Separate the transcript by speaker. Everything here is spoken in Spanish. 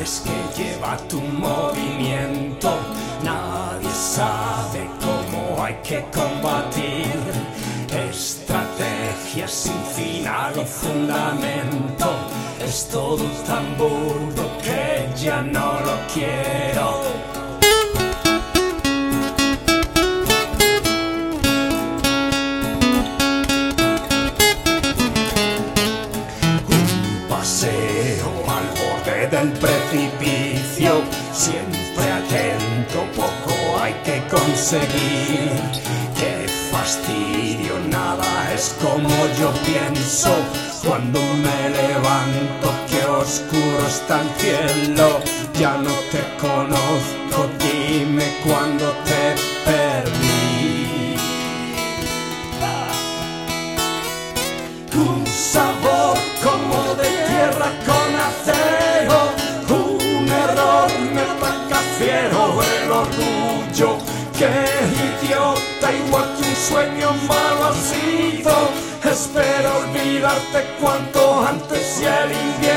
Speaker 1: redes que lleva tu movimiento. Nadie sabe cómo hay que combatir estrategias sin final o fundamento. Es todo tan burdo que ya no lo quiero. Un paseo al borde del siempre atento, poco hay que conseguir. Qué fastidio, nada es como yo pienso. Cuando me levanto, qué oscuro está el cielo. Ya no te conozco, dime cuándo te perdí. Orgullo. Qué idiota, igual que un sueño malo ha sido. Espero olvidarte cuanto antes y el invierno